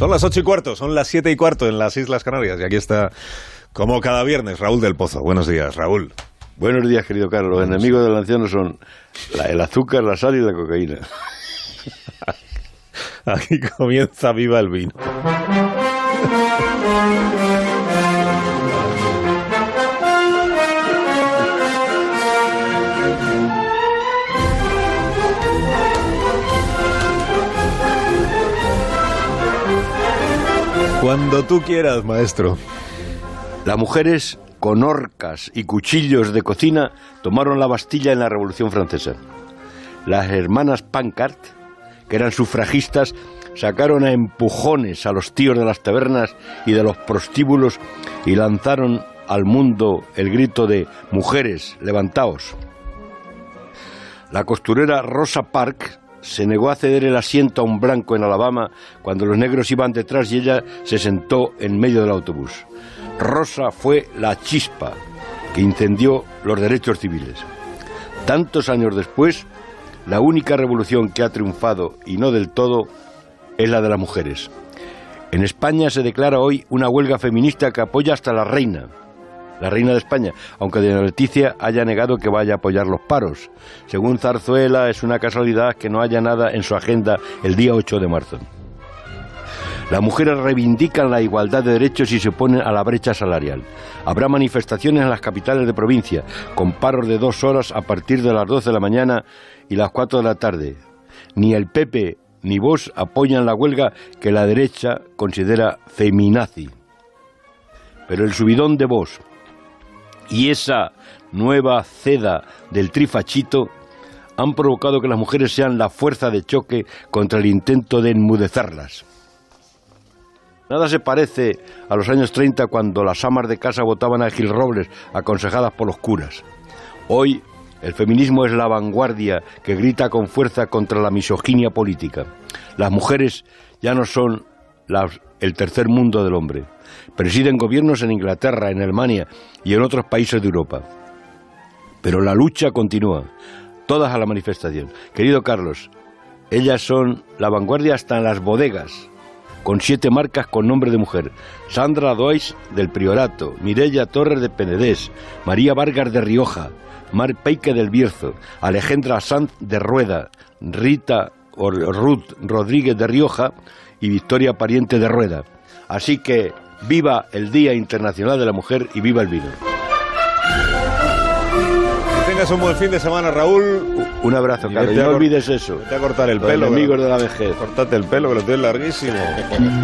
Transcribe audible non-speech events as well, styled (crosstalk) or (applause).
Son las ocho y cuarto, son las siete y cuarto en las Islas Canarias. Y aquí está, como cada viernes, Raúl del Pozo. Buenos días, Raúl. Buenos días, querido Carlos. Los enemigos del anciano son la- el azúcar, la sal y la cocaína. (laughs) Aquí comienza Viva el Vino. Cuando tú quieras, maestro. Las mujeres con horcas y cuchillos de cocina tomaron la Bastilla en la Revolución Francesa. Las hermanas Pancart, que eran sufragistas, sacaron a empujones a los tíos de las tabernas y de los prostíbulos y lanzaron al mundo el grito de Mujeres, levantaos. La costurera Rosa Parks se negó a ceder el asiento a un blanco en Alabama cuando los negros iban detrás y ella se sentó en medio del autobús. Rosa fue la chispa que incendió los derechos civiles. Tantos años después, la única revolución que ha triunfado, y no del todo, es la de las mujeres. En España se declara hoy una huelga feminista que apoya hasta la reina, la reina de España, aunque doña Leticia haya negado que vaya a apoyar los paros. Según Zarzuela, es una casualidad que no haya nada en su agenda el día 8 de marzo. Las mujeres reivindican la igualdad de derechos y se oponen a la brecha salarial. Habrá manifestaciones en las capitales de provincia, con paros de dos horas a partir de las 12 de la mañana y las 4 de la tarde. Ni el PP ni Vox apoyan la huelga que la derecha considera feminazi. Pero el subidón de Vox y esa nueva ceda del trifachito han provocado que las mujeres sean la fuerza de choque contra el intento de enmudecerlas. Nada se parece a los años 30 cuando las amas de casa votaban a Gil Robles aconsejadas por los curas. Hoy el feminismo es la vanguardia que grita con fuerza contra la misoginia política. Las mujeres ya no son el tercer mundo del hombre. Presiden gobiernos en Inglaterra, en Alemania y en otros países de Europa. Pero la lucha continúa. Todas a la manifestación. Querido Carlos, ellas son la vanguardia hasta en las bodegas, con siete marcas con nombre de mujer. Sandra Dois del Priorato, Mirella Torres de Penedés, María Vargas de Rioja, Mar Peique del Bierzo, Alejandra Sanz de Rueda, Rita Ruth Rodríguez de Rioja y Victoria Pariente de Rueda. Así que viva el Día Internacional de la Mujer y viva el vino. Que tengas un buen fin de semana, Raúl. Un abrazo, Carlos. No olvides eso. Vete a cortar el Los pelo. que- de la vejez. Cortate el pelo, que lo tienes larguísimo. (laughs)